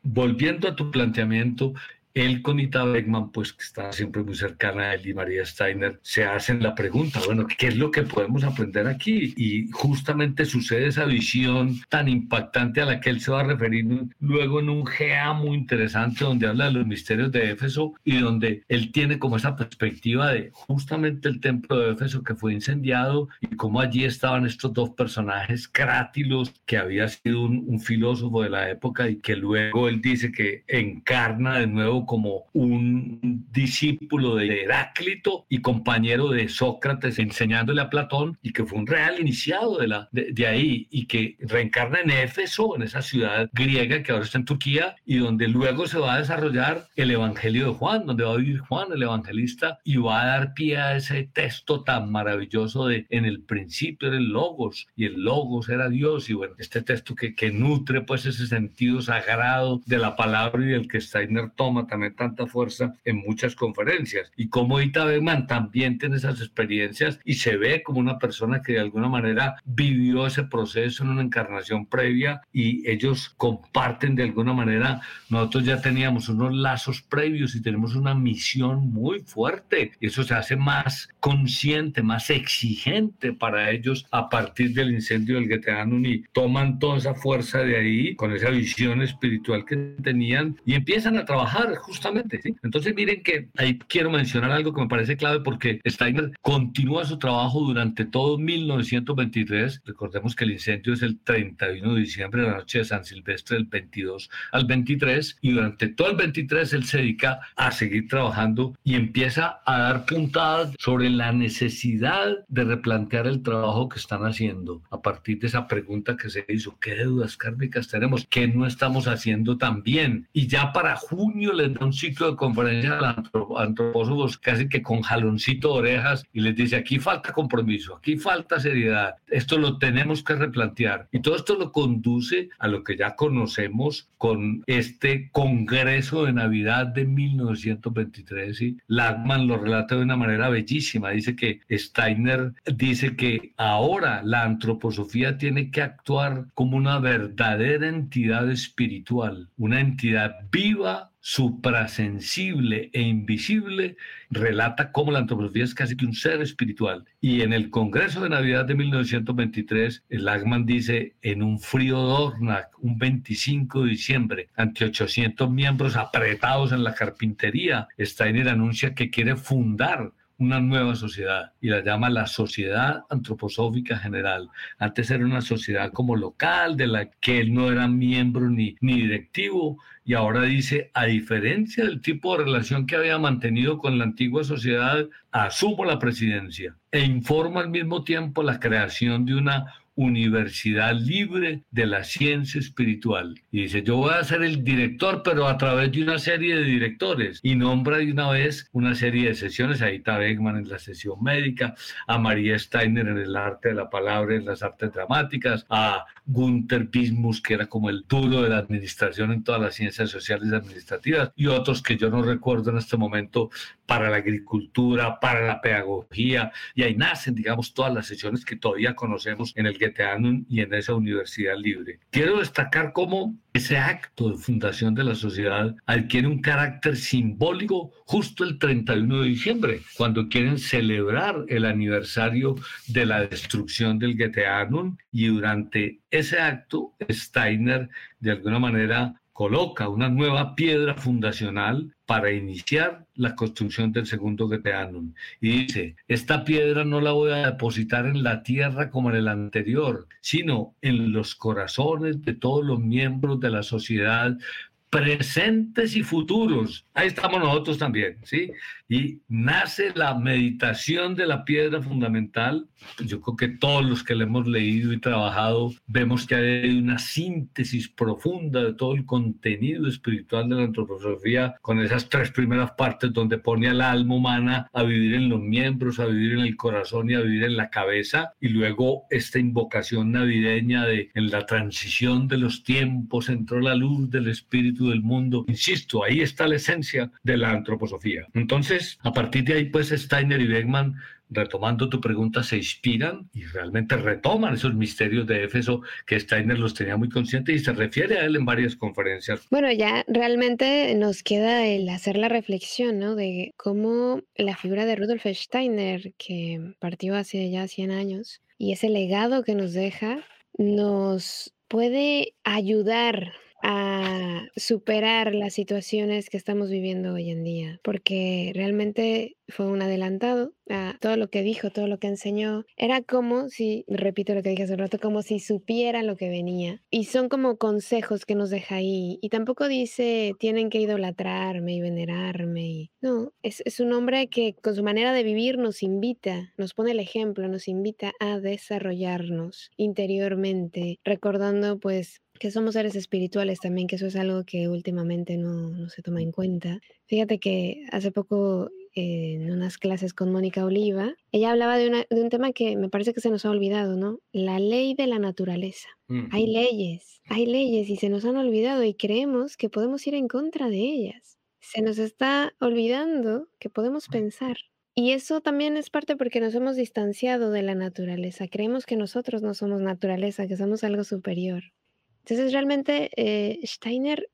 Volviendo a tu planteamiento, él con Ita Beckman, pues que está siempre muy cercana a él y María Steiner, se hacen la pregunta, bueno, ¿qué es lo que podemos aprender aquí? Y justamente sucede esa visión tan impactante a la que él se va a referir luego en un GA muy interesante donde habla de los misterios de Éfeso y donde él tiene como esa perspectiva de justamente el templo de Éfeso que fue incendiado y cómo allí estaban estos dos personajes, Crátilos, que había sido un, un filósofo de la época y que luego él dice que encarna de nuevo como un discípulo de Heráclito y compañero de Sócrates enseñándole a Platón y que fue un real iniciado de, la, de, ahí y que reencarna en Éfeso, en esa ciudad griega que ahora está en Turquía y donde luego se va a desarrollar el Evangelio de Juan, donde va a vivir Juan, el evangelista, y va a dar pie a ese texto tan maravilloso de en el principio era el Logos y el Logos era Dios y bueno, este texto que, que nutre pues ese sentido sagrado de la palabra y del que Steiner toma también también tanta fuerza en muchas conferencias. Y como Ita Beckman también tiene esas experiencias y se ve como una persona que de alguna manera vivió ese proceso en una encarnación previa y ellos comparten de alguna manera, nosotros ya teníamos unos lazos previos y tenemos una misión muy fuerte y eso se hace más consciente, más exigente para ellos a partir del incendio del Geteanum y toman toda esa fuerza de ahí con esa visión espiritual que tenían y empiezan a trabajar justamente. ¿sí? Entonces miren que ahí quiero mencionar algo que me parece clave porque Steiner continúa su trabajo durante todo 1923. Recordemos que el incendio es el 31 de diciembre, la noche de San Silvestre del 22 al 23 y durante todo el 23 él se dedica a seguir trabajando y empieza a dar puntadas sobre la necesidad de replantear el trabajo que están haciendo a partir de esa pregunta que se hizo, ¿qué deudas kármicas tenemos? ¿Qué no estamos haciendo tan bien? Y ya para junio les da un ciclo de conferencias los antropólogos casi que con jaloncito de orejas y les dice, aquí falta compromiso, aquí falta seriedad, esto lo tenemos que replantear. Y todo esto lo conduce a lo que ya conocemos con este Congreso de Navidad de 1923. y Lagman lo relata de una manera bellísima. Dice que Steiner dice que ahora la antroposofía tiene que actuar como una verdadera entidad espiritual, una entidad viva suprasensible e invisible, relata cómo la antropología es casi que un ser espiritual. Y en el Congreso de Navidad de 1923, Lagman dice, en un frío Dornach, un 25 de diciembre, ante 800 miembros apretados en la carpintería, Steiner anuncia que quiere fundar una nueva sociedad y la llama la Sociedad Antroposófica General. Antes era una sociedad como local de la que él no era miembro ni, ni directivo y ahora dice, a diferencia del tipo de relación que había mantenido con la antigua sociedad, asumo la presidencia e informa al mismo tiempo la creación de una Universidad Libre de la Ciencia Espiritual. Y dice, yo voy a ser el director, pero a través de una serie de directores. Y nombra de una vez una serie de sesiones. Ahí está Beckman en la sesión médica, a María Steiner en el arte de la palabra, en las artes dramáticas, a Gunther Bismus, que era como el duro de la administración en todas las ciencias sociales y administrativas, y otros que yo no recuerdo en este momento para la agricultura, para la pedagogía, y ahí nacen, digamos, todas las sesiones que todavía conocemos en el Goetheanum y en esa universidad libre. Quiero destacar cómo ese acto de fundación de la sociedad adquiere un carácter simbólico justo el 31 de diciembre, cuando quieren celebrar el aniversario de la destrucción del Goetheanum y durante ese acto Steiner de alguna manera coloca una nueva piedra fundacional para iniciar la construcción del segundo Goetheanum. Y dice, esta piedra no la voy a depositar en la tierra como en el anterior, sino en los corazones de todos los miembros de la sociedad presentes y futuros. Ahí estamos nosotros también, ¿sí? Y nace la meditación de la piedra fundamental. Yo creo que todos los que le hemos leído y trabajado vemos que hay una síntesis profunda de todo el contenido espiritual de la antroposofía con esas tres primeras partes donde pone al alma humana a vivir en los miembros, a vivir en el corazón y a vivir en la cabeza. Y luego esta invocación navideña de en la transición de los tiempos entró la luz del espíritu del mundo. Insisto, ahí está la esencia de la antroposofía. Entonces, a partir de ahí, pues Steiner y Beckman retomando tu pregunta, se inspiran y realmente retoman esos misterios de Éfeso que Steiner los tenía muy conscientes y se refiere a él en varias conferencias. Bueno, ya realmente nos queda el hacer la reflexión, ¿no? De cómo la figura de Rudolf Steiner, que partió hace ya 100 años, y ese legado que nos deja, nos puede ayudar a superar las situaciones que estamos viviendo hoy en día, porque realmente fue un adelantado a todo lo que dijo, todo lo que enseñó. Era como si, repito lo que dije hace rato, como si supiera lo que venía. Y son como consejos que nos deja ahí. Y tampoco dice, tienen que idolatrarme y venerarme. Y... No, es, es un hombre que con su manera de vivir nos invita, nos pone el ejemplo, nos invita a desarrollarnos interiormente, recordando pues que somos seres espirituales también, que eso es algo que últimamente no, no se toma en cuenta. Fíjate que hace poco en unas clases con Mónica Oliva, ella hablaba de, de, un tema que me parece que se nos ha olvidado, ¿no? La ley de la naturaleza. Hay leyes, hay leyes y se nos han olvidado y creemos que podemos ir en contra de ellas. se nos está olvidando que podemos pensar. Y eso también es parte porque nos hemos distanciado de la naturaleza. Creemos que nosotros no somos naturaleza, que somos algo superior. Entonces, realmente, eh, Steiner,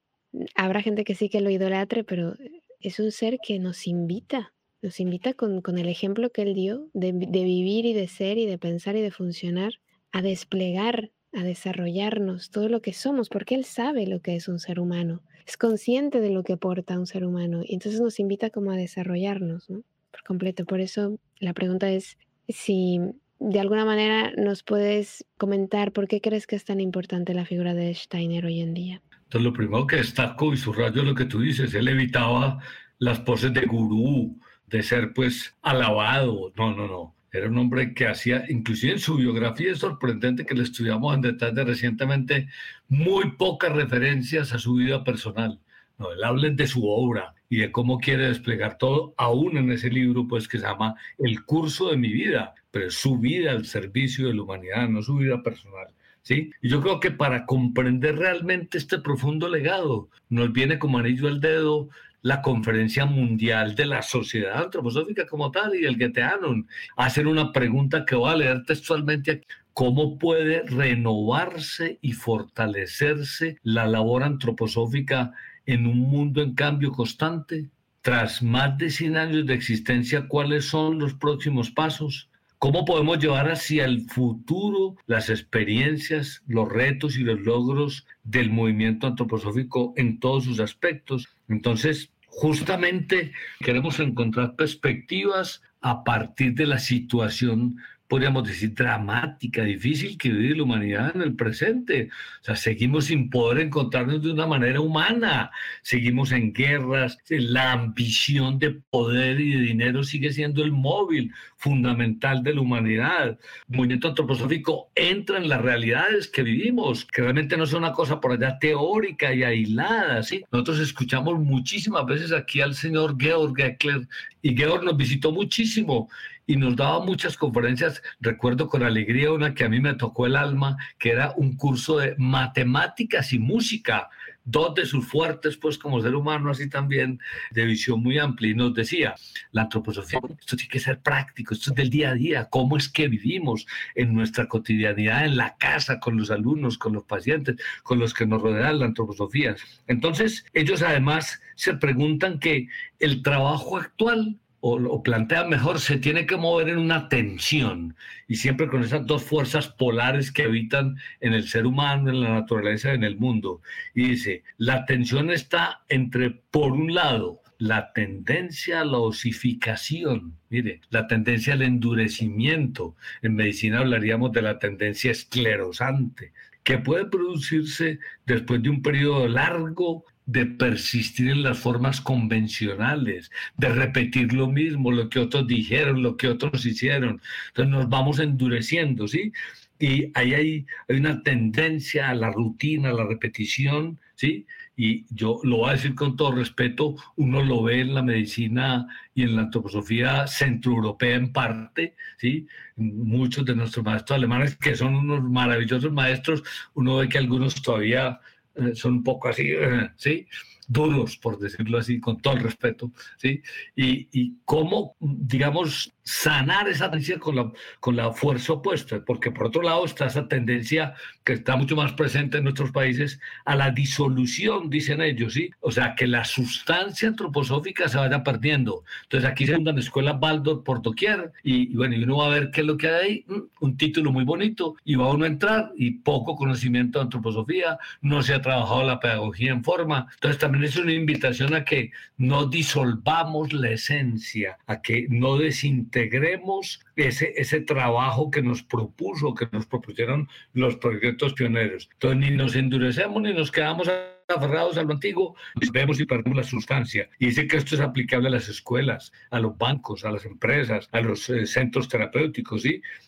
habrá gente que sí que lo idolatre, pero es un ser que nos invita, nos invita con, con el ejemplo que él dio de, de vivir y de ser y de pensar y de funcionar, a desplegar, a desarrollarnos todo lo que somos, porque él sabe lo que es un ser humano, es consciente de lo que aporta un ser humano, y entonces nos invita como a desarrollarnos, ¿no? por completo. Por eso la pregunta es si de alguna manera nos puedes comentar por qué crees que es tan importante la figura de Steiner hoy en día. Entonces, lo primero que destaco y subrayo lo que tú dices, él evitaba las poses de gurú, de ser pues alabado. No, no, no. Era un hombre que hacía, inclusive en su biografía es sorprendente que le estudiamos en detalle recientemente, muy pocas referencias a su vida personal. No, él habla de su obra y de cómo quiere desplegar todo, aún en ese libro pues que se llama El curso de mi vida, pero es su vida al servicio de la humanidad, no su vida personal. ¿Sí? Y yo creo que para comprender realmente este profundo legado, nos viene como anillo al dedo la conferencia mundial de la sociedad antroposófica como tal y el Goetheanum. Hacer una pregunta que voy a leer textualmente. ¿Cómo puede renovarse y fortalecerse la labor antroposófica en un mundo en cambio constante? Tras más de 100 años de existencia, ¿cuáles son los próximos pasos? ¿Cómo podemos llevar hacia el futuro las experiencias, los retos y los logros del movimiento antroposófico en todos sus aspectos? Entonces, justamente queremos encontrar perspectivas a partir de la situación podríamos decir, dramática, difícil que vive la humanidad en el presente. O sea, seguimos sin poder encontrarnos de una manera humana, seguimos en guerras, la ambición de poder y de dinero sigue siendo el móvil fundamental de la humanidad. El movimiento antroposófico entra en las realidades que vivimos, que realmente no son una cosa por allá teórica y aislada. ¿sí? Nosotros escuchamos muchísimas veces aquí al señor Georg Eckler y Georg nos visitó muchísimo y nos daba muchas conferencias. Recuerdo con alegría una que a mí me tocó el alma, que era un curso de matemáticas y música dos de sus fuertes, pues como ser humano, así también de visión muy amplia. Y nos decía, la antroposofía, esto tiene que ser práctico, esto es del día a día, cómo es que vivimos en nuestra cotidianidad, en la casa, con los alumnos, con los pacientes, con los que nos rodean la antroposofía. Entonces, ellos además se preguntan que el trabajo actual o, plantea mejor, se tiene que mover en una tensión y siempre con esas dos fuerzas polares que habitan en el ser humano, en la naturaleza, en el mundo. Y dice, la tensión está entre, por un lado, la tendencia a la osificación, mire, la tendencia al endurecimiento. En medicina hablaríamos de la tendencia esclerosante, que puede producirse después de un periodo largo de persistir en las formas convencionales, de repetir lo mismo, lo que otros dijeron, lo que otros hicieron. Entonces nos vamos endureciendo, ¿sí? Y ahí hay, hay una tendencia a la rutina, a la repetición, ¿sí? Y yo lo voy a decir con todo respeto, uno lo ve en la medicina y en la antroposofía centroeuropea en parte, ¿sí? Muchos de nuestros maestros alemanes, que son unos maravillosos maestros, uno ve que algunos todavía eh, son un poco así, eh, ¿sí? duros, por decirlo así, con todo el respeto, ¿sí? Y, y cómo, digamos, sanar esa tendencia con la, con la fuerza opuesta, porque por otro lado está esa tendencia que está mucho más presente en nuestros países a la disolución, dicen ellos, ¿sí? O sea, que la sustancia antroposófica se vaya perdiendo. Entonces aquí se fundan escuelas Baldor por doquier y, bueno, y uno va a ver qué es lo que hay ahí, un título muy bonito y va uno a entrar y poco conocimiento de antroposofía, no se ha trabajado la pedagogía en forma. Entonces también es una invitación a que no disolvamos la esencia, a que no desintegremos integremos ese, ese trabajo que nos propuso, que nos propusieron los proyectos pioneros. Entonces, ni nos endurecemos ni nos quedamos aferrados a lo antiguo, vemos y perdemos la sustancia. Y dice que esto es aplicable a las escuelas, a los bancos, a las empresas, a los eh, centros terapéuticos.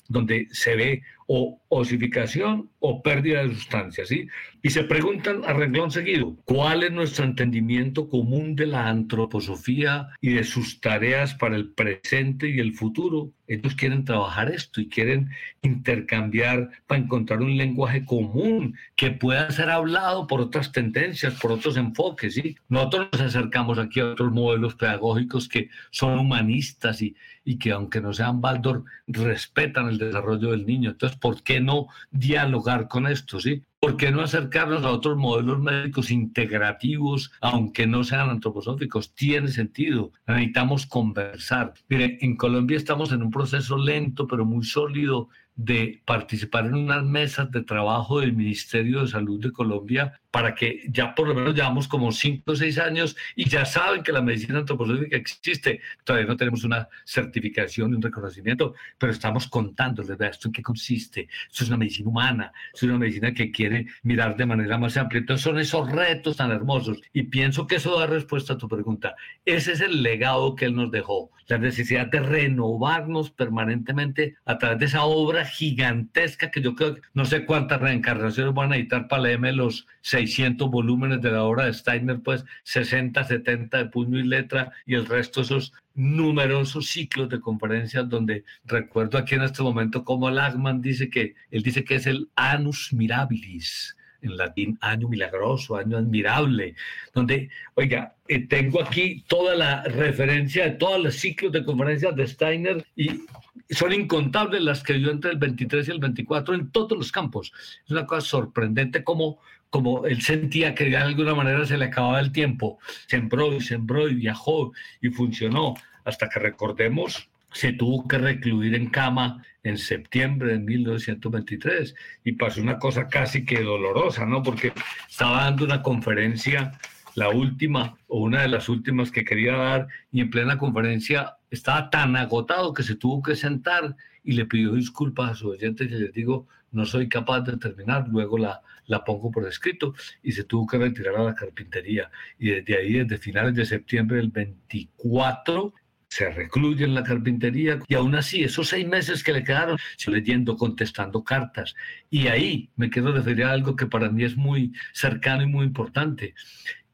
Donde se ve o osificación o pérdida de sustancia, ¿sí? Y se preguntan a renglón seguido, ¿cuál es nuestro entendimiento común de la antroposofía y de sus tareas para el presente y el futuro? ellos quieren trabajar esto y quieren intercambiar para encontrar un lenguaje común que pueda ser hablado por otras tendencias, por otros enfoques. ¿sí? Nosotros nos acercamos aquí a otros modelos pedagógicos que son humanistas y, y que aunque no sean Baldor, respetan el desarrollo del niño. Entonces, ¿por qué no dialogar con esto? ¿sí? ¿Por qué no acercarnos a otros modelos médicos integrativos, aunque no sean antroposóficos? Tiene sentido. Necesitamos conversar. Miren, en Colombia estamos en un proceso lento, pero muy sólido de participar en unas mesas de trabajo del Ministerio de Salud de Colombia para que ya por lo menos llevamos como cinco o seis años y ya saben que la medicina antroposófica existe. Todavía no tenemos una certificación un reconocimiento, pero estamos contándoles, esto en qué consiste. Esto es una medicina humana, es una medicina que quiere mirar de manera más amplia. Entonces son esos retos tan hermosos y pienso que eso da respuesta a tu pregunta. Ese es el legado que él nos dejó, la necesidad de renovarnos permanentemente a través de esa obra gigantesca que yo creo, no sé cuántas reencarnaciones van a editar para leerme los seis 600 volúmenes de la obra de Steiner, pues 60, 70 de puño y letra y el resto esos numerosos ciclos de conferencias donde recuerdo aquí en este momento como Lagman dice que él dice que es el anus mirabilis en latín año milagroso, año admirable, donde, oiga, eh, tengo aquí toda la referencia de todos los ciclos de conferencias de Steiner y son incontables las que dio entre el 23 y el 24 en todos los campos. Es una cosa sorprendente como como él sentía que de alguna manera se le acababa el tiempo. Sembró y sembró y viajó y funcionó hasta que recordemos se tuvo que recluir en cama en septiembre de 1923 y pasó una cosa casi que dolorosa, ¿no? Porque estaba dando una conferencia, la última o una de las últimas que quería dar y en plena conferencia estaba tan agotado que se tuvo que sentar y le pidió disculpas a sus oyentes y les digo, no soy capaz de terminar, luego la, la pongo por escrito y se tuvo que retirar a la carpintería. Y desde ahí, desde finales de septiembre del 24, se recluye en la carpintería y aún así esos seis meses que le quedaron, leyendo, contestando cartas. Y ahí me quiero referir a algo que para mí es muy cercano y muy importante.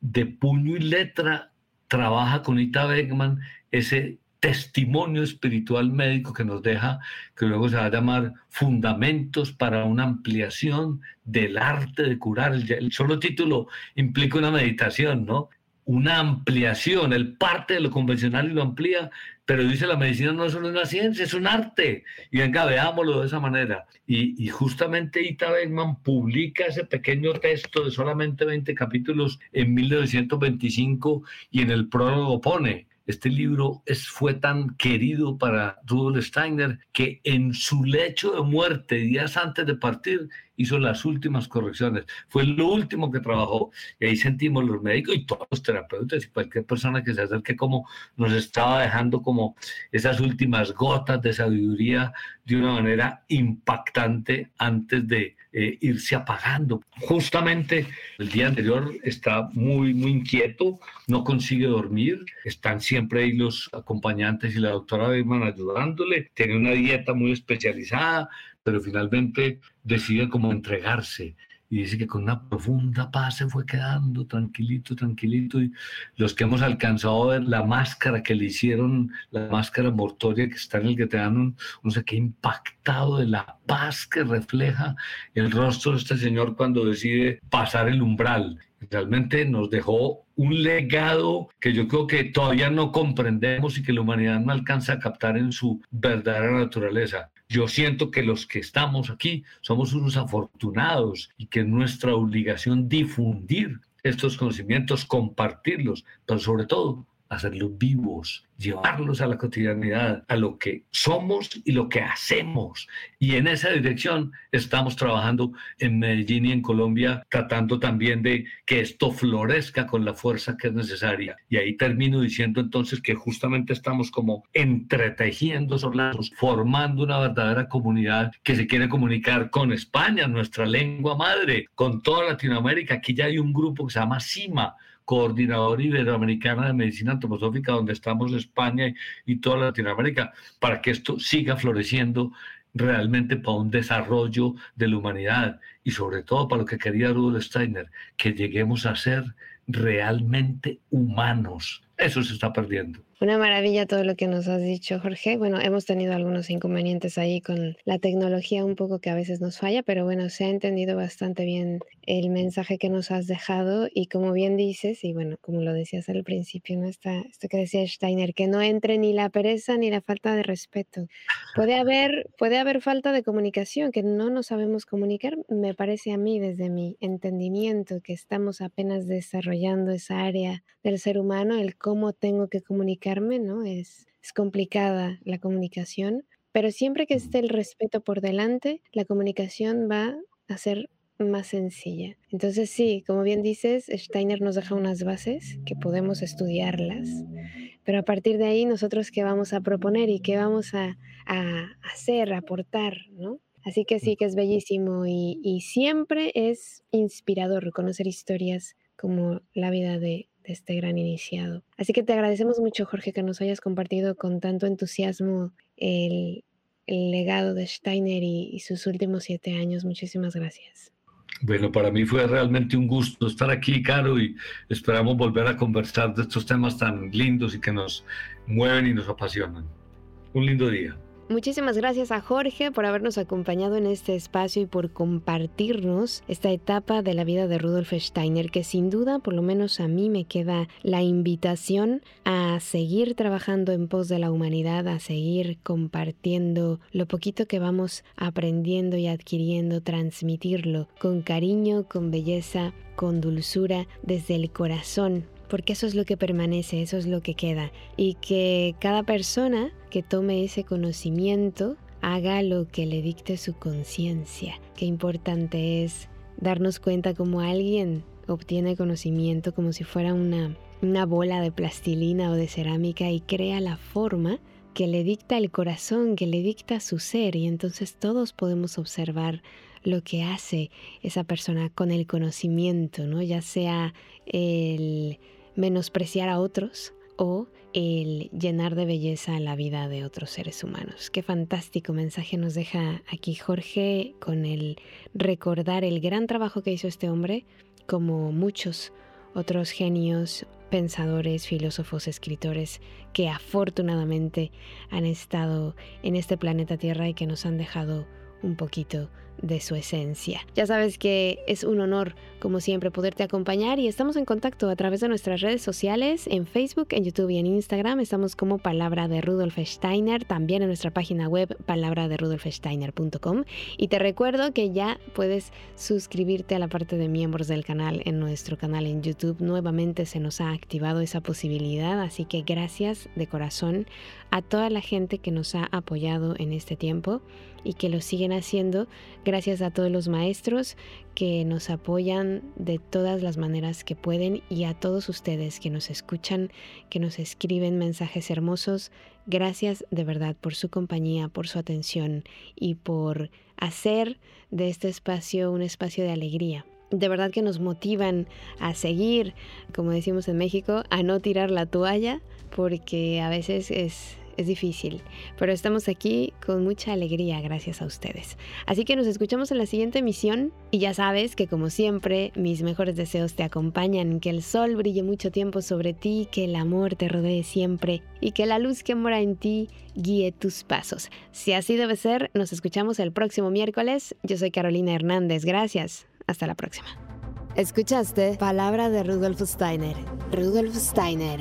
De puño y letra trabaja con Ita Beckman ese testimonio espiritual médico que nos deja, que luego se va a llamar Fundamentos para una ampliación del arte de curar. El solo título implica una meditación, ¿no? Una ampliación, él parte de lo convencional y lo amplía, pero dice la medicina no es solo una ciencia, es un arte. Y venga, veámoslo de esa manera. Y, justamente Ita Beckman publica ese pequeño texto de solamente 20 capítulos en 1925 y en el prólogo pone, este libro es, fue tan querido para Rudolf Steiner que en su lecho de muerte, días antes de partir, hizo las últimas correcciones. Fue lo último que trabajó. Y ahí sentimos los médicos y todos los terapeutas y cualquier persona que se acerque como nos estaba dejando como esas últimas gotas de sabiduría de una manera impactante antes de eh, irse apagando. Justamente el día anterior está muy, muy inquieto, no consigue dormir, están siempre ahí los acompañantes y la doctora Beckman ayudándole, tiene una dieta muy especializada, pero finalmente decide como entregarse y dice que con una profunda paz se fue quedando tranquilito, tranquilito. Y los que hemos alcanzado a ver la máscara que le hicieron, la máscara mortoria que está en el que te dan, no sé qué impactado de la paz que refleja el rostro de este señor cuando decide pasar el umbral. Realmente nos dejó un legado que yo creo que todavía no comprendemos y que la humanidad no alcanza a captar en su verdadera naturaleza. Yo siento que los que estamos aquí somos unos afortunados y que es nuestra obligación difundir estos conocimientos, compartirlos, pero sobre todo hacerlos vivos, llevarlos a la cotidianidad, a lo que somos y lo que hacemos. Y en esa dirección estamos trabajando en Medellín y en Colombia, tratando también de que esto florezca con la fuerza que es necesaria. Y ahí termino diciendo entonces que justamente estamos como entretejiendo esos lazos, formando una verdadera comunidad que se quiere comunicar con España, nuestra lengua madre, con toda Latinoamérica. Aquí ya hay un grupo que se llama CIMA, coordinador iberoamericana de medicina antroposófica, donde estamos España y, toda Latinoamérica, para que esto siga floreciendo realmente para un desarrollo de la humanidad y sobre todo para lo que quería Rudolf Steiner, que lleguemos a ser realmente humanos. Eso se está perdiendo. Una maravilla todo lo que nos has dicho, Jorge. Bueno, hemos tenido algunos inconvenientes ahí con la tecnología un poco que a veces nos falla, pero bueno, se ha entendido bastante bien el mensaje que nos has dejado y como bien dices, y bueno, como lo decías al principio, ¿no? Está, esto que decía Steiner, que no entre ni la pereza ni la falta de respeto. Puede haber, puede haber falta de comunicación, que no nos sabemos comunicar, me parece a mí desde mi entendimiento que estamos apenas desarrollando esa área del ser humano, el cómo tengo que comunicar ¿no? Es, es complicada la comunicación, pero siempre que esté el respeto por delante, la comunicación va a ser más sencilla. Entonces sí, como bien dices, Steiner nos deja unas bases que podemos estudiarlas, pero a partir de ahí nosotros qué vamos a proponer y qué vamos a, a hacer, aportar, ¿no? Así que sí que es bellísimo y, y siempre es inspirador conocer historias como la vida de, de este gran iniciado. Así que te agradecemos mucho, Jorge, que nos hayas compartido con tanto entusiasmo el, legado de Steiner y, sus últimos siete años. Muchísimas gracias. Bueno, para mí fue realmente un gusto estar aquí, Caro, y esperamos volver a conversar de estos temas tan lindos y que nos mueven y nos apasionan. Un lindo día. Muchísimas gracias a Jorge por habernos acompañado en este espacio y por compartirnos esta etapa de la vida de Rudolf Steiner, que sin duda, por lo menos a mí, me queda la invitación a seguir trabajando en pos de la humanidad, a seguir compartiendo lo poquito que vamos aprendiendo y adquiriendo, transmitirlo con cariño, con belleza, con dulzura, desde el corazón, porque eso es lo que permanece, eso es lo que queda. Y que cada persona que tome ese conocimiento haga lo que le dicte su conciencia. Qué importante es darnos cuenta como alguien obtiene conocimiento como si fuera una, una bola de plastilina o de cerámica y crea la forma que le dicta el corazón, que le dicta su ser y entonces todos podemos observar lo que hace esa persona con el conocimiento, ¿no? Ya sea el menospreciar a otros o el llenar de belleza la vida de otros seres humanos. Qué fantástico mensaje nos deja aquí Jorge con el recordar el gran trabajo que hizo este hombre, como muchos otros genios, pensadores, filósofos, escritores que afortunadamente han estado en este planeta Tierra y que nos han dejado un poquito de su esencia. Ya sabes que es un honor, como siempre, poderte acompañar y estamos en contacto a través de nuestras redes sociales, en Facebook, en YouTube y en Instagram. Estamos como Palabra de Rudolf Steiner, también en nuestra página web palabra de rudolfsteiner.com. Y te recuerdo que ya puedes suscribirte a la parte de miembros del canal en nuestro canal en YouTube. Nuevamente se nos ha activado esa posibilidad, así que gracias de corazón a toda la gente que nos ha apoyado en este tiempo y que lo siguen haciendo Gracias a todos los maestros que nos apoyan de todas las maneras que pueden y a todos ustedes que nos escuchan, que nos escriben mensajes hermosos. Gracias de verdad por su compañía, por su atención y por hacer de este espacio un espacio de alegría de verdad que nos motivan a seguir, como decimos en México, a no tirar la toalla, porque a veces es, es difícil, pero estamos aquí con mucha alegría gracias a ustedes. Así que nos escuchamos en la siguiente emisión y ya sabes que como siempre mis mejores deseos te acompañan, que el sol brille mucho tiempo sobre ti, que el amor te rodee siempre y que la luz que mora en ti guíe tus pasos. Si así debe ser, nos escuchamos el próximo miércoles. Yo soy Carolina Hernández, gracias. Hasta la próxima. Escuchaste Palabra de Rudolf Steiner. Rudolf Steiner.